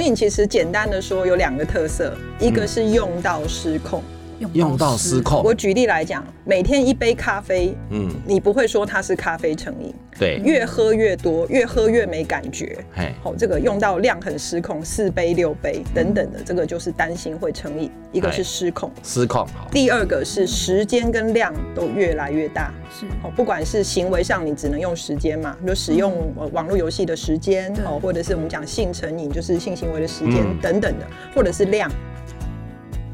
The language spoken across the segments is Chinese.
成瘾其实简单的说有两个特色，一个是用到失控。用到失控。我举例来讲，每天一杯咖啡，嗯，你不会说它是咖啡成瘾，对，越喝越多，越喝越没感觉，嘿，好，这个用到量很失控，四杯六杯等等的，这个就是担心会成瘾。一个是失控，失控，第二个是时间跟量都越来越大，是，哦，不管是行为上你只能用时间嘛，就使用网络游戏的时间，哦，或者是我们讲性成瘾，就是性行为的时间等等的，或者是量。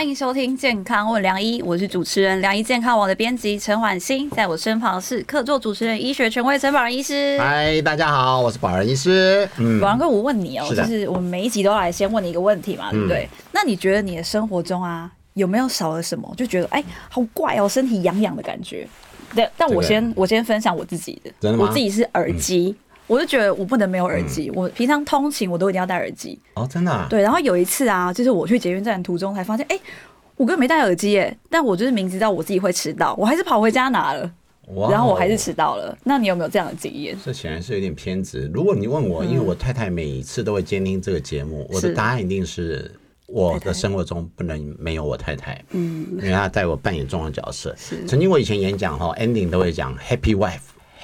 欢迎收听《健康问良医》，我是主持人良医健康网的编辑陈婉欣，在我身旁是客座主持人、医学权威陈宝仁医师。嗨，大家好，我是宝仁医师。嗯，宝仁哥，我问你哦，就是我们每一集都来先问你一个问题嘛，对不对？那你觉得你的生活中啊，有没有少了什么？就觉得哎，好怪哦，身体痒痒的感觉。对，但我先我先分享我自己的，我自己是耳机。我就觉得我不能没有耳机，我平常通勤我都一定要戴耳机。哦，真的？对，然后有一次啊，就是我去捷运站途中才发现，哎，我根本没戴耳机耶。但我就是明知道我自己会迟到，我还是跑回家拿了。然后我还是迟到了。那你有没有这样的经验？这显然是有点偏执。如果你问我，因为我太太每一次都会监听这个节目，我的答案一定是我的生活中不能没有我太太。嗯，因为她在我扮演重要角色。曾经我以前演讲哈，ending 都会讲 Happy Wife。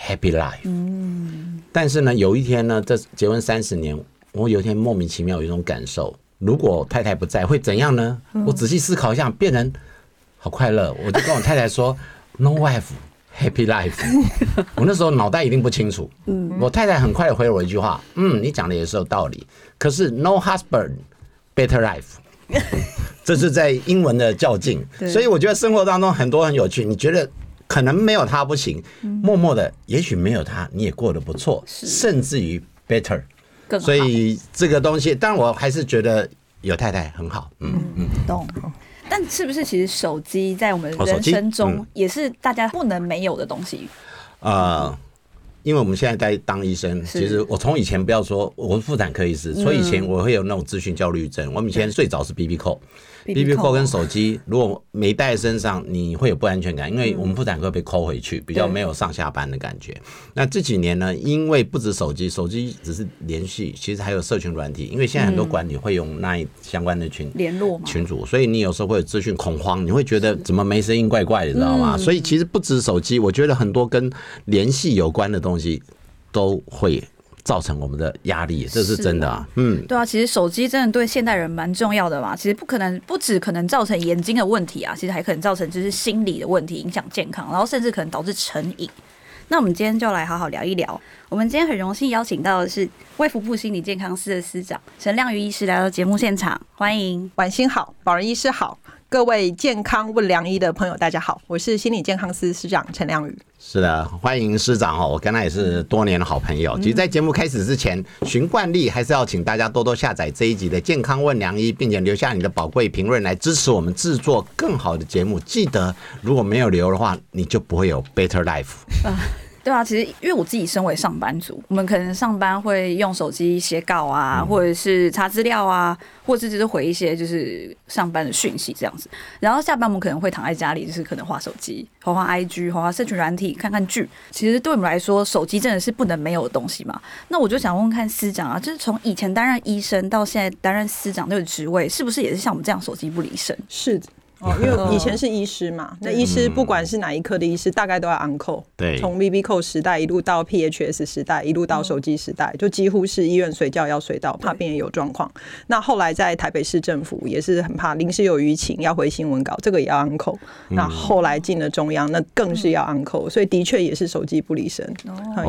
Happy life。嗯，但是呢，有一天呢，这结婚三十年，我有一天莫名其妙有一种感受，如果太太不在会怎样呢？我仔细思考一下，变成好快乐，我就跟我太太说，No wife, happy life。我那时候脑袋一定不清楚。嗯，我太太很快回了我一句话，嗯，你讲的也是有道理。可是 No husband, better life。这是在英文的较劲，所以我觉得生活当中很多很有趣。你觉得？可能没有他不行，默默的，也许没有他你也过得不错，甚至于 better。所以这个东西，但我还是觉得有太太很好。嗯嗯，懂。但是不是其实手机在我们人生中也是大家不能没有的东西？啊，因为我们现在在当医生，其实我从以前不要说我是妇产科医师，所以以前我会有那种资讯焦虑症。我们以前最早是 B B 扣。B B 扣跟手机如果没带身上，你会有不安全感，因为我们妇产科被扣回去，比较没有上下班的感觉。那这几年呢，因为不止手机，手机只是联系，其实还有社群软体，因为现在很多管理会用那相关的群联络群组，所以你有时候会有资讯恐慌，你会觉得怎么没声音怪怪的，知道吗？所以其实不止手机，我觉得很多跟联系有关的东西都会。造成我们的压力，这是真的啊。嗯，对啊，其实手机真的对现代人蛮重要的嘛。其实不可能不止可能造成眼睛的问题啊，其实还可能造成就是心理的问题，影响健康，然后甚至可能导致成瘾。那我们今天就来好好聊一聊。我们今天很荣幸邀请到的是卫福部心理健康司的司长陈亮瑜医师来到节目现场，欢迎晚星好，保仁医师好。各位健康问良医的朋友，大家好，我是心理健康司司长陈良宇。是的，欢迎师长哦，我跟他也是多年的好朋友。其实，在节目开始之前，循惯例还是要请大家多多下载这一集的健康问良医，并且留下你的宝贵评论来支持我们制作更好的节目。记得，如果没有留的话，你就不会有 better life。对啊，其实因为我自己身为上班族，我们可能上班会用手机写稿啊，或者是查资料啊，或者是只是回一些就是上班的讯息这样子。然后下班我们可能会躺在家里，就是可能划手机、划划 IG、划划社群软体、看看剧。其实对我们来说，手机真的是不能没有的东西嘛。那我就想问问看司长啊，就是从以前担任医生到现在担任司长这个职位，是不是也是像我们这样手机不离身？是。哦，因为以前是医师嘛，那医师不管是哪一科的医师，大概都要安扣。对，从 V B 扣时代一路到 P H S 时代，一路到手机时代，就几乎是医院随叫要随到，怕病人有状况。那后来在台北市政府也是很怕临时有舆情要回新闻稿，这个也要安扣。那后来进了中央，那更是要安扣，所以的确也是手机不离身，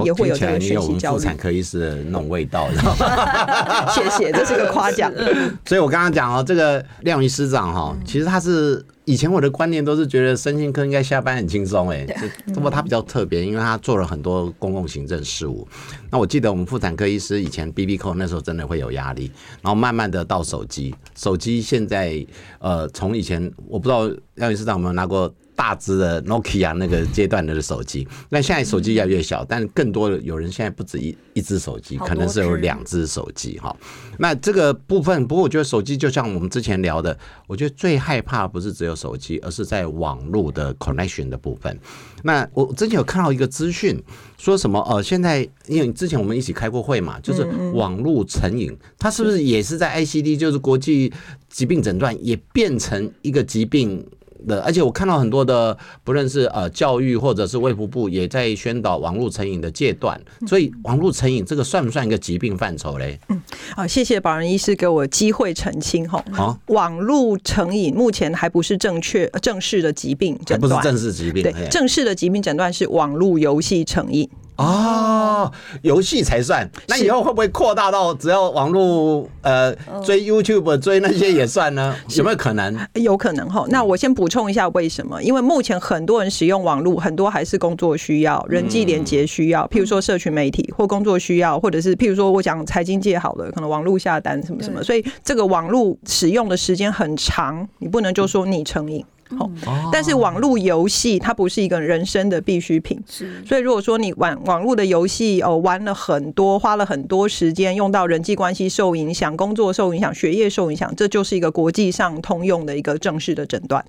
也会有这个学习焦虑。妇产科医师的那种味道，谢谢，这是个夸奖。所以我刚刚讲哦，这个亮宇师长哈，其实他是。以前我的观念都是觉得身心科应该下班很轻松，哎，不过他比较特别，因为他做了很多公共行政事务。那我记得我们妇产科医师以前 B B 扣那时候真的会有压力，然后慢慢的到手机，手机现在呃从以前我不知道廖医师长有没有拿过大只的 Nokia 那个阶段的手机。那现在手机越来越小，但更多的有人现在不止一一只手机，可能是有两只手机哈。那这个部分，不过我觉得手机就像我们之前聊的，我觉得最害怕不是只有手机，而是在网络的 connection 的部分。那我之前有看到一个资讯，说什么呃，现在因为之前我们一起开过会嘛，就是网络成瘾，它是不是也是在 ICD，就是国际疾病诊断也变成一个疾病？的，而且我看到很多的，不论是呃教育或者是卫福部也在宣导网络成瘾的戒断，所以网络成瘾这个算不算一个疾病范畴嘞？嗯，好，谢谢保仁医师给我机会澄清哈。好，网络成瘾目前还不是正确正式的疾病诊断，不是正式疾病。对，正式的疾病诊断是网络游戏成瘾。哦，游戏才算。那以后会不会扩大到只要网络呃追 YouTube 追那些也算呢？有没有可能？有可能哈。那我先补充一下为什么？因为目前很多人使用网络，很多还是工作需要、人际连接需要，譬如说社群媒体或工作需要，或者是譬如说我讲财经界好了，可能网络下单什么什么，所以这个网络使用的时间很长，你不能就说你成瘾。哦，但是网络游戏它不是一个人生的必需品，是。所以如果说你玩网络的游戏哦，玩了很多，花了很多时间，用到人际关系受影响，工作受影响，学业受影响，这就是一个国际上通用的一个正式的诊断。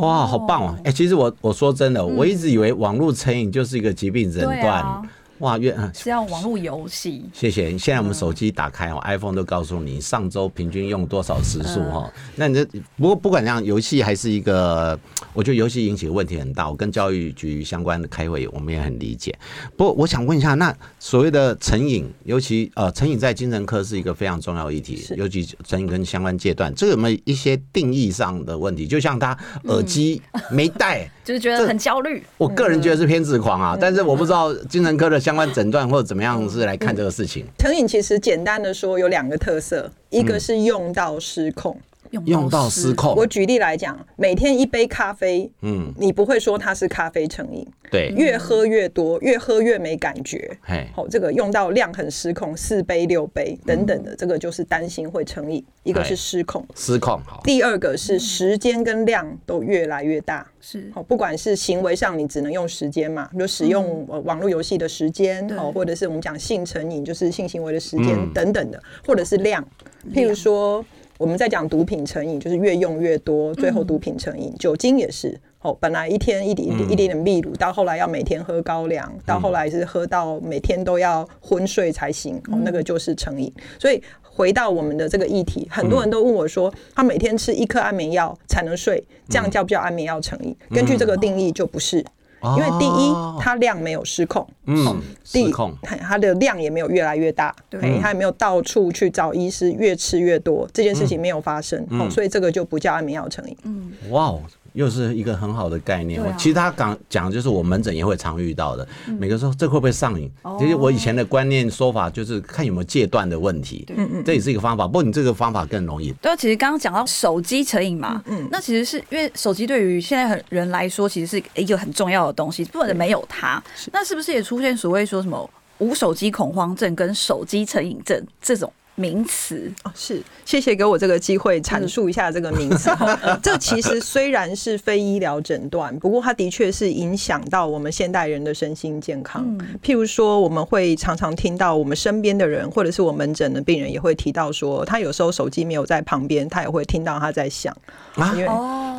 哇，好棒哦！哎，其实我我说真的，我一直以为网络成瘾就是一个疾病诊断。哇，越是要网络游戏。谢谢。现在我们手机打开哦，iPhone 都告诉你上周平均用多少时速哈。那你这不过不管怎样，游戏还是一个，我觉得游戏引起的问题很大。我跟教育局相关的开会，我们也很理解。不过我想问一下，那所谓的成瘾，尤其呃成瘾在精神科是一个非常重要议题，尤其成瘾跟相关阶段，这有没有一些定义上的问题？就像他耳机没戴，就是觉得很焦虑。我个人觉得是偏执狂啊，但是我不知道精神科的。相关诊断或者怎么样是来看这个事情？成瘾其实简单的说有两个特色，一个是用到失控。用到失控。我举例来讲，每天一杯咖啡，嗯，你不会说它是咖啡成瘾，对，越喝越多，越喝越没感觉，好，这个用到量很失控，四杯六杯等等的，这个就是担心会成瘾。一个是失控，失控好。第二个是时间跟量都越来越大，是。好，不管是行为上你只能用时间嘛，就使用网络游戏的时间，哦，或者是我们讲性成瘾，就是性行为的时间等等的，或者是量，譬如说。我们在讲毒品成瘾，就是越用越多，最后毒品成瘾。酒精也是，哦，本来一天一点一点点秘鲁，到后来要每天喝高粱，到后来是喝到每天都要昏睡才行，哦，那个就是成瘾。所以回到我们的这个议题，很多人都问我说，他每天吃一颗安眠药才能睡，这样叫不叫安眠药成瘾？根据这个定义，就不是。因为第一，它量没有失控，嗯，失控，它的量也没有越来越大，对，它也没有到处去找医师，越吃越多，这件事情没有发生，哦，所以这个就不叫安眠药成瘾。嗯，哇哦。又是一个很好的概念。其实他讲讲就是我门诊也会常遇到的。每个说这会不会上瘾？其实我以前的观念说法就是看有没有戒断的问题。嗯嗯，这也是一个方法。不过你这个方法更容易。对，其实刚刚讲到手机成瘾嘛，嗯，那其实是因为手机对于现在很人来说，其实是一个很重要的东西。不能没有它，那是不是也出现所谓说什么无手机恐慌症跟手机成瘾症这种？名词哦，是谢谢给我这个机会阐述一下这个名词。这其实虽然是非医疗诊断，不过它的确是影响到我们现代人的身心健康。譬如说，我们会常常听到我们身边的人，或者是我门诊的病人也会提到说，他有时候手机没有在旁边，他也会听到他在响啊，因为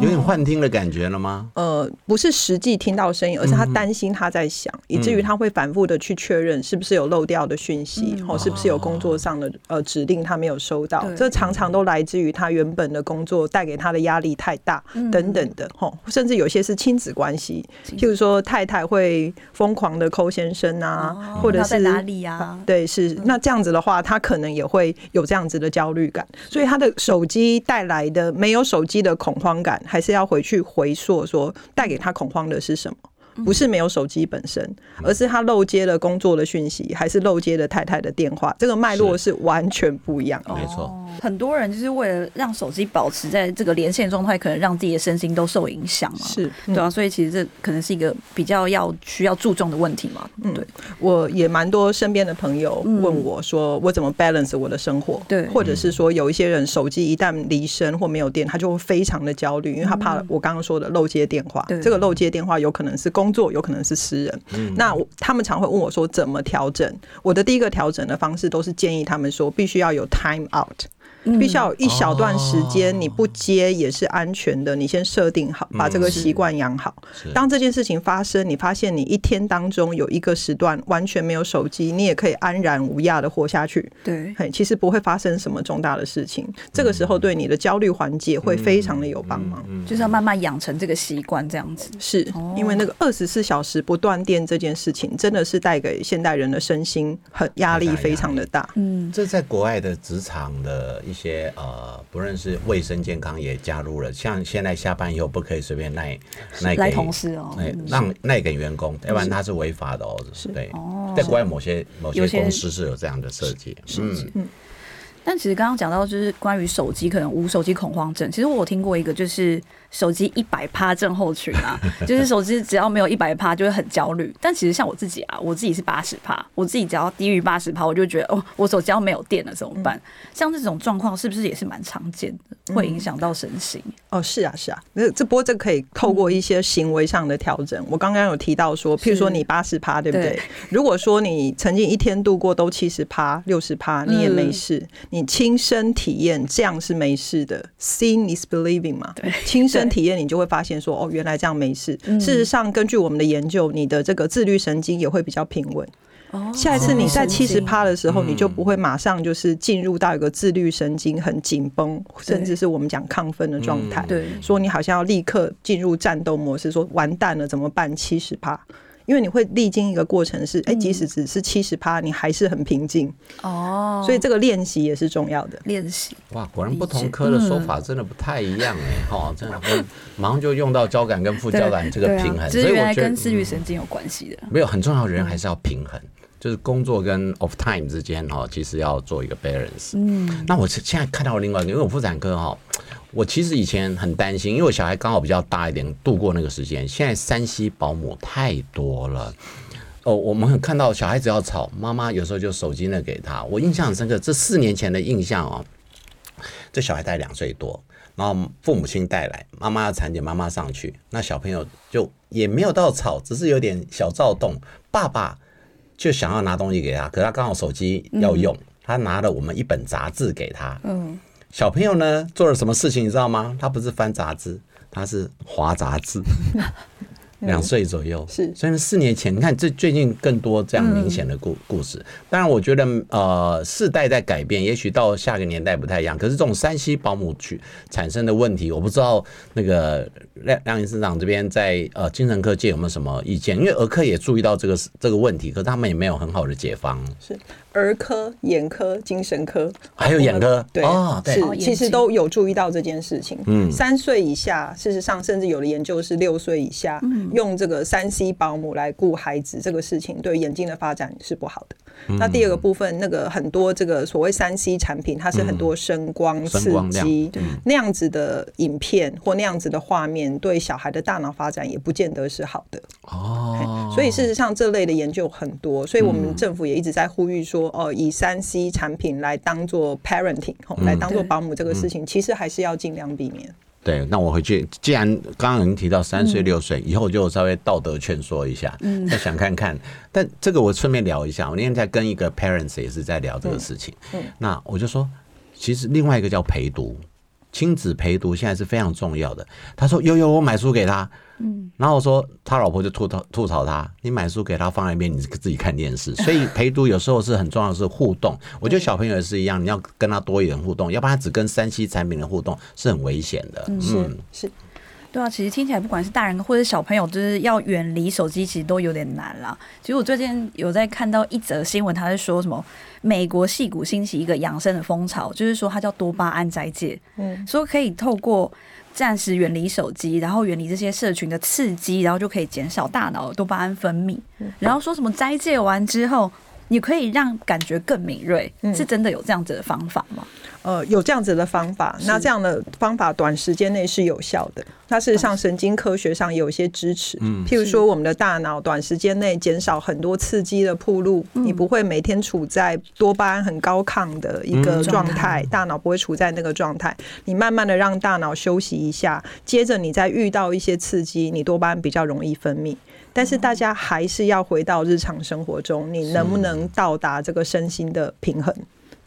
有点幻听的感觉了吗？呃，不是实际听到声音，而是他担心他在响，以至于他会反复的去确认是不是有漏掉的讯息，或是不是有工作上的呃。指令他没有收到，这常常都来自于他原本的工作带给他的压力太大等等的吼，甚至有些是亲子关系，譬如说太太会疯狂的抠先生啊，或者是哪里啊？对，是那这样子的话，他可能也会有这样子的焦虑感，所以他的手机带来的没有手机的恐慌感，还是要回去回溯说带给他恐慌的是什么。不是没有手机本身，而是他漏接了工作的讯息，还是漏接了太太的电话，这个脉络是完全不一样。没错，很多人就是为了让手机保持在这个连线状态，可能让自己的身心都受影响嘛。是对啊，所以其实这可能是一个比较要需要注重的问题嘛。嗯，对，我也蛮多身边的朋友问我说，我怎么 balance 我的生活？对，或者是说有一些人手机一旦离身或没有电，他就会非常的焦虑，因为他怕我刚刚说的漏接电话。这个漏接电话有可能是工作，有可能是私人。那他们常会问我说怎么调整？我的第一个调整的方式都是建议他们说，必须要有 time out。必须要有一小段时间你不接也是安全的，你先设定好，把这个习惯养好。当这件事情发生，你发现你一天当中有一个时段完全没有手机，你也可以安然无恙的活下去。对，其实不会发生什么重大的事情。这个时候对你的焦虑缓解会非常的有帮忙。就是要慢慢养成这个习惯，这样子。是因为那个二十四小时不断电这件事情，真的是带给现代人的身心很压力非常的大。嗯，这在国外的职场的一些呃，不论是卫生健康也加入了，像现在下班以后不可以随便赖赖给同事哦，让赖给员工，要不然他是违法的哦。是对，在国外某些某些公司是有这样的设计。嗯嗯。但其实刚刚讲到就是关于手机可能无手机恐慌症，其实我有听过一个就是。手机一百趴症候群啊，就是手机只要没有一百趴就会很焦虑。但其实像我自己啊，我自己是八十趴，我自己只要低于八十趴，我就觉得哦，我手机要没有电了怎么办？像这种状况是不是也是蛮常见的，会影响到身心？哦，是啊，是啊。那这波这可以透过一些行为上的调整。我刚刚有提到说，譬如说你八十趴，对不对？如果说你曾经一天度过都七十趴、六十趴，你也没事。你亲身体验这样是没事的，seeing is believing 嘛？对，亲身。体验你就会发现说哦，原来这样没事。事实上，根据我们的研究，你的这个自律神经也会比较平稳。哦，下一次你在七十趴的时候，你就不会马上就是进入到一个自律神经很紧绷，甚至是我们讲亢奋的状态。对，说你好像要立刻进入战斗模式，说完蛋了怎么办？七十趴。因为你会历经一个过程，是哎，即使只是七十趴，你还是很平静哦。所以这个练习也是重要的练习。哇，果然不同科的说法真的不太一样哎，哈，真的，马上就用到交感跟副交感这个平衡。所以我觉得跟自律神经有关系的。没有很重要的人还是要平衡，就是工作跟 off time 之间哈，其实要做一个 balance。嗯，那我现在看到另外一个，因为我妇产科哈。我其实以前很担心，因为我小孩刚好比较大一点，度过那个时间。现在山西保姆太多了，哦，我们很看到小孩子要吵，妈妈有时候就手机呢给他。我印象很深刻，这四年前的印象哦，这小孩才两岁多，然后父母亲带来，妈妈要产检，妈妈上去，那小朋友就也没有到吵，只是有点小躁动。爸爸就想要拿东西给他，可他刚好手机要用，他拿了我们一本杂志给他，嗯。小朋友呢做了什么事情你知道吗？他不是翻杂志，他是划杂志。两岁左右是，所以四年前你看这最近更多这样明显的故故事。当然，我觉得呃世代在改变，也许到下个年代不太一样。可是这种山西保姆去产生的问题，我不知道那个亮亮医生长这边在呃精神科界有没有什么意见？因为儿科也注意到这个这个问题，可是他们也没有很好的解方。是。儿科、眼科、精神科，还有眼科，对，是其实都有注意到这件事情。嗯，三岁以下，事实上，甚至有的研究是六岁以下，用这个三 C 保姆来顾孩子，这个事情对眼睛的发展是不好的。那第二个部分，那个很多这个所谓三 C 产品，它是很多声光刺激，那样子的影片或那样子的画面，对小孩的大脑发展也不见得是好的。哦，所以事实上这类的研究很多，所以我们政府也一直在呼吁说，哦，以三 C 产品来当做 parenting，来当做保姆这个事情，其实还是要尽量避免。对，那我回去，既然刚刚已经提到三岁六岁以后，就稍微道德劝说一下，再想看看。但这个我顺便聊一下，我那天在跟一个 parents 也是在聊这个事情。那我就说，其实另外一个叫陪读。亲子陪读现在是非常重要的。他说：“悠悠，我买书给他。”嗯，然后我说他老婆就吐槽吐槽他：“你买书给他放在一边，你自己看电视。”所以陪读有时候是很重要的是互动。我觉得小朋友也是一样，你要跟他多一点互动，要不然他只跟三 C 产品的互动是很危险的。嗯，是是。对啊，其实听起来不管是大人或者小朋友，就是要远离手机，其实都有点难啦。其实我最近有在看到一则新闻，他在说什么美国戏骨兴起一个养生的风潮，就是说它叫多巴胺斋戒，嗯，说可以透过暂时远离手机，然后远离这些社群的刺激，然后就可以减少大脑多巴胺分泌。然后说什么斋戒完之后，你可以让感觉更敏锐，是真的有这样子的方法吗？呃，有这样子的方法，那这样的方法短时间内是有效的。那事实上，神经科学上有一些支持，譬如说，我们的大脑短时间内减少很多刺激的铺路，你不会每天处在多巴胺很高亢的一个状态，大脑不会处在那个状态。你慢慢的让大脑休息一下，接着你再遇到一些刺激，你多巴胺比较容易分泌。但是大家还是要回到日常生活中，你能不能到达这个身心的平衡？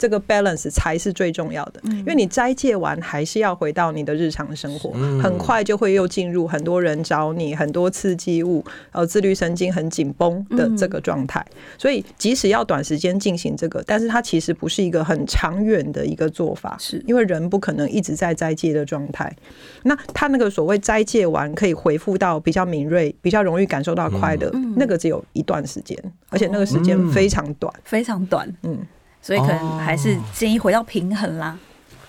这个 balance 才是最重要的，因为你斋戒完还是要回到你的日常生活，很快就会又进入很多人找你、很多刺激物，呃，自律神经很紧绷的这个状态。所以即使要短时间进行这个，但是它其实不是一个很长远的一个做法，是。因为人不可能一直在斋戒的状态。那他那个所谓斋戒完可以回复到比较敏锐、比较容易感受到快乐，那个只有一段时间，而且那个时间非常短，非常短，嗯。所以可能还是建议回到平衡啦。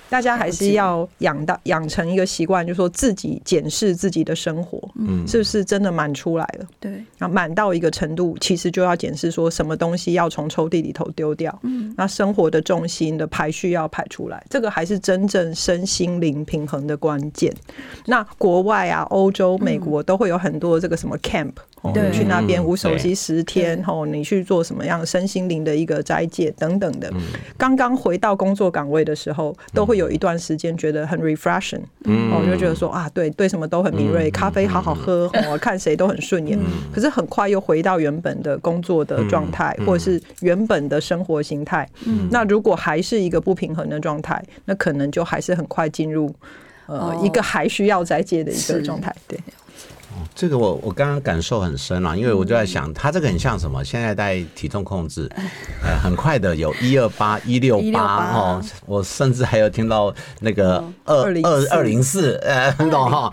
大家还是要养到养成一个习惯，就是说自己检视自己的生活，嗯，是不是真的满出来了？对，然后满到一个程度，其实就要检视说什么东西要从抽屉里头丢掉。嗯，那生活的重心的排序要排出来，这个还是真正身心灵平衡的关键。那国外啊，欧洲、美国都会有很多这个什么 camp。你去那边无手机十天，吼，你去做什么样身心灵的一个斋戒等等的。刚刚回到工作岗位的时候，都会有一段时间觉得很 refreshing，我就觉得说啊，对对，什么都很敏锐，咖啡好好喝，我 看谁都很顺眼。可是很快又回到原本的工作的状态，或者是原本的生活形态。那如果还是一个不平衡的状态，那可能就还是很快进入呃一个还需要斋戒的一个状态。对。这个我我刚刚感受很深了，因为我就在想，他这个很像什么？现在在体重控制，呃，很快的有一二八、一六八哦，我甚至还有听到那个二二二零四，呃，很懂哈。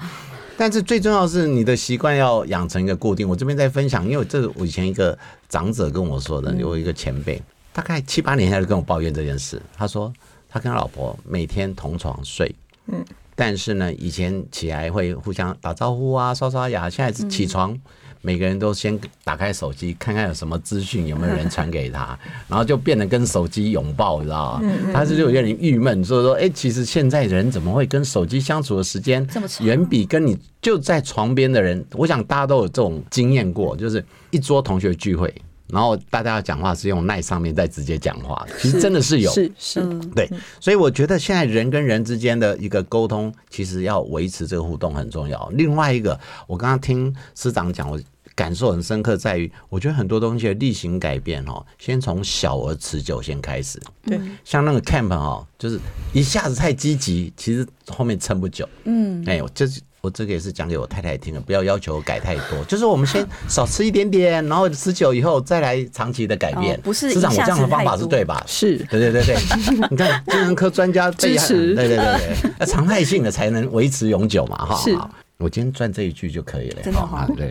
但是最重要是你的习惯要养成一个固定。我这边在分享，因为这是我以前一个长者跟我说的，有一个前辈，大概七八年前就跟我抱怨这件事。他说他跟他老婆每天同床睡，嗯。但是呢，以前起来会互相打招呼啊，刷刷牙。现在是起床，每个人都先打开手机，看看有什么资讯，有没有人传给他，然后就变得跟手机拥抱，你知道吗？他是就有点郁闷，所以说，哎，其实现在人怎么会跟手机相处的时间远比跟你就在床边的人？我想大家都有这种经验过，就是一桌同学聚会。然后大家要讲话是用奈上面再直接讲话，其实真的是有，是是，对，所以我觉得现在人跟人之间的一个沟通，其实要维持这个互动很重要。另外一个，我刚刚听师长讲，我感受很深刻，在于我觉得很多东西的例行改变哦，先从小而持久先开始。对，像那个 camp 哦，就是一下子太积极，其实后面撑不久。嗯，哎，就是。我这个也是讲给我太太听的，不要要求改太多，就是我们先少吃一点点，然后持久以后再来长期的改变。不是，市长，我这样的方法是对吧？是，对对对对。你看，精神科专家支持，对对对对，那常态性的才能维持永久嘛，哈。是，我今天赚这一句就可以了，真的哈。对，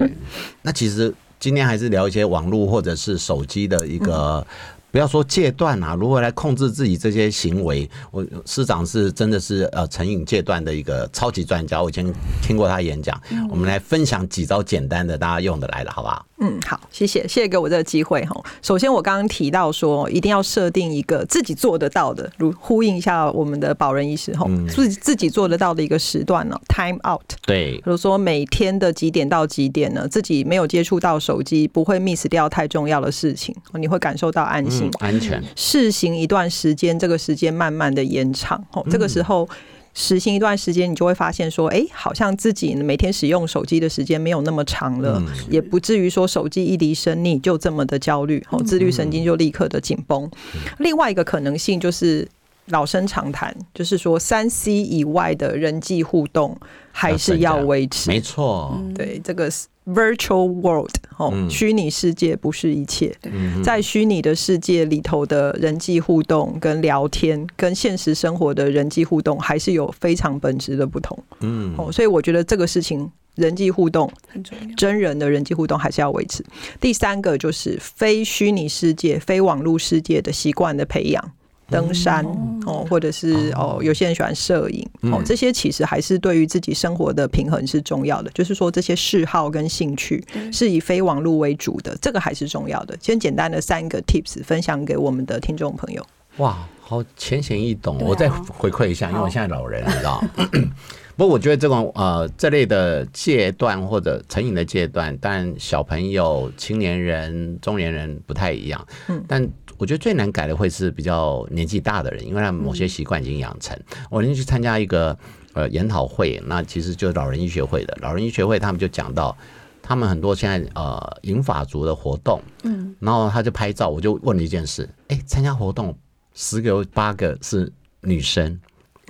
那其实今天还是聊一些网络或者是手机的一个。不要说戒断啊，如何来控制自己这些行为？我师长是真的是呃成瘾戒断的一个超级专家，我以前听过他演讲，我们来分享几招简单的，大家用得来的，好不好？嗯，好，谢谢，谢谢给我这个机会哈。首先，我刚刚提到说，一定要设定一个自己做得到的，如呼应一下我们的保人医师哈，自自己做得到的一个时段呢，time out。对，比如说每天的几点到几点呢？自己没有接触到手机，不会 miss 掉太重要的事情，你会感受到安心、安全。试行一段时间，这个时间慢慢的延长，哦，这个时候。实行一段时间，你就会发现说，哎，好像自己每天使用手机的时间没有那么长了，也不至于说手机一离身你就这么的焦虑，哦，自律神经就立刻的紧绷。另外一个可能性就是老生常谈，就是说三 C 以外的人际互动还是要维持，没错，对这个。Virtual world，哦，虚拟世界不是一切，在虚拟的世界里头的人际互动跟聊天，跟现实生活的人际互动还是有非常本质的不同。嗯，哦，所以我觉得这个事情人际互动很重要，真人的人际互动还是要维持。第三个就是非虚拟世界、非网络世界的习惯的培养。登山哦，或者是哦，有些人喜欢摄影哦，这些其实还是对于自己生活的平衡是重要的。就是说，这些嗜好跟兴趣是以非网络为主的，这个还是重要的。先简单的三个 tips 分享给我们的听众朋友。哇，好浅显易懂，我再回馈一下，因为我现在老人，你知道。不过我觉得这种呃这类的阶段或者成瘾的阶段，但小朋友、青年人、中年人不太一样。嗯，但我觉得最难改的会是比较年纪大的人，因为他某些习惯已经养成。我那天去参加一个呃研讨会，那其实就是老人医学会的。老人医学会他们就讲到，他们很多现在呃银发族的活动，嗯，然后他就拍照，我就问了一件事：哎，参加活动十个有八个是女生。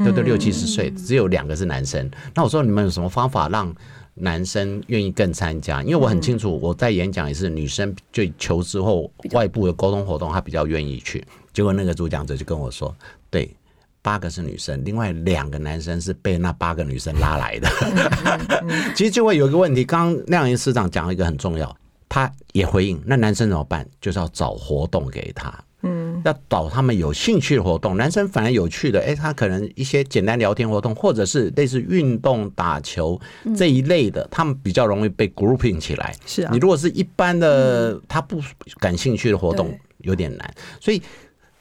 都都六七十岁，只有两个是男生。那我说你们有什么方法让男生愿意更参加？因为我很清楚，我在演讲也是女生就求之后外部的沟通活动，她比较愿意去。结果那个主讲者就跟我说：“对，八个是女生，另外两个男生是被那八个女生拉来的。” 其实就会有一个问题，刚刚亮银市长讲了一个很重要，他也回应：那男生怎么办？就是要找活动给他。嗯，要找他们有兴趣的活动，男生反而有趣的，哎，他可能一些简单聊天活动，或者是类似运动、打球这一类的，他们比较容易被 grouping 起来。是啊，你如果是一般的他不感兴趣的活动，有点难。所以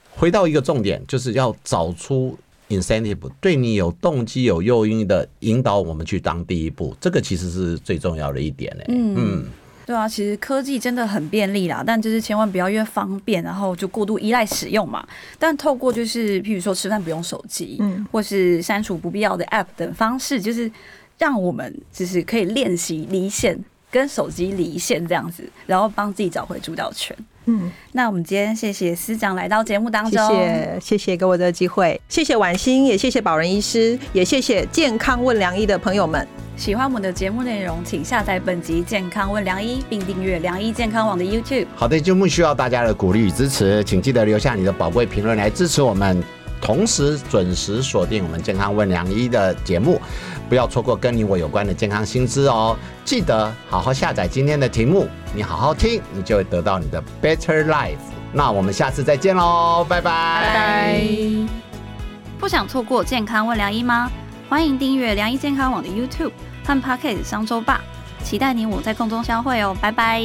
回到一个重点，就是要找出 incentive，对你有动机、有诱因的引导我们去当第一步，这个其实是最重要的一点嘞。嗯。对啊，其实科技真的很便利啦，但就是千万不要因为方便，然后就过度依赖使用嘛。但透过就是，譬如说吃饭不用手机，嗯，或是删除不必要的 App 等方式，就是让我们就是可以练习离线，跟手机离线这样子，然后帮自己找回主导权。嗯，那我们今天谢谢司长来到节目当中，谢谢谢谢给我的机会，谢谢婉欣，也谢谢宝仁医师，也谢谢健康问良医的朋友们。喜欢我们的节目内容，请下载本集《健康问良医》，并订阅良医健康网的 YouTube。好的，节目需要大家的鼓励与支持，请记得留下你的宝贵评论来支持我们，同时准时锁定我们《健康问良医》的节目，不要错过跟你我有关的健康新知哦。记得好好下载今天的题目，你好好听，你就会得到你的 Better Life。那我们下次再见喽，拜拜。不想错过《健康问良医》吗？欢迎订阅良医健康网的 YouTube。和 Pocket 商周吧，期待你我在空中相会哦，拜拜。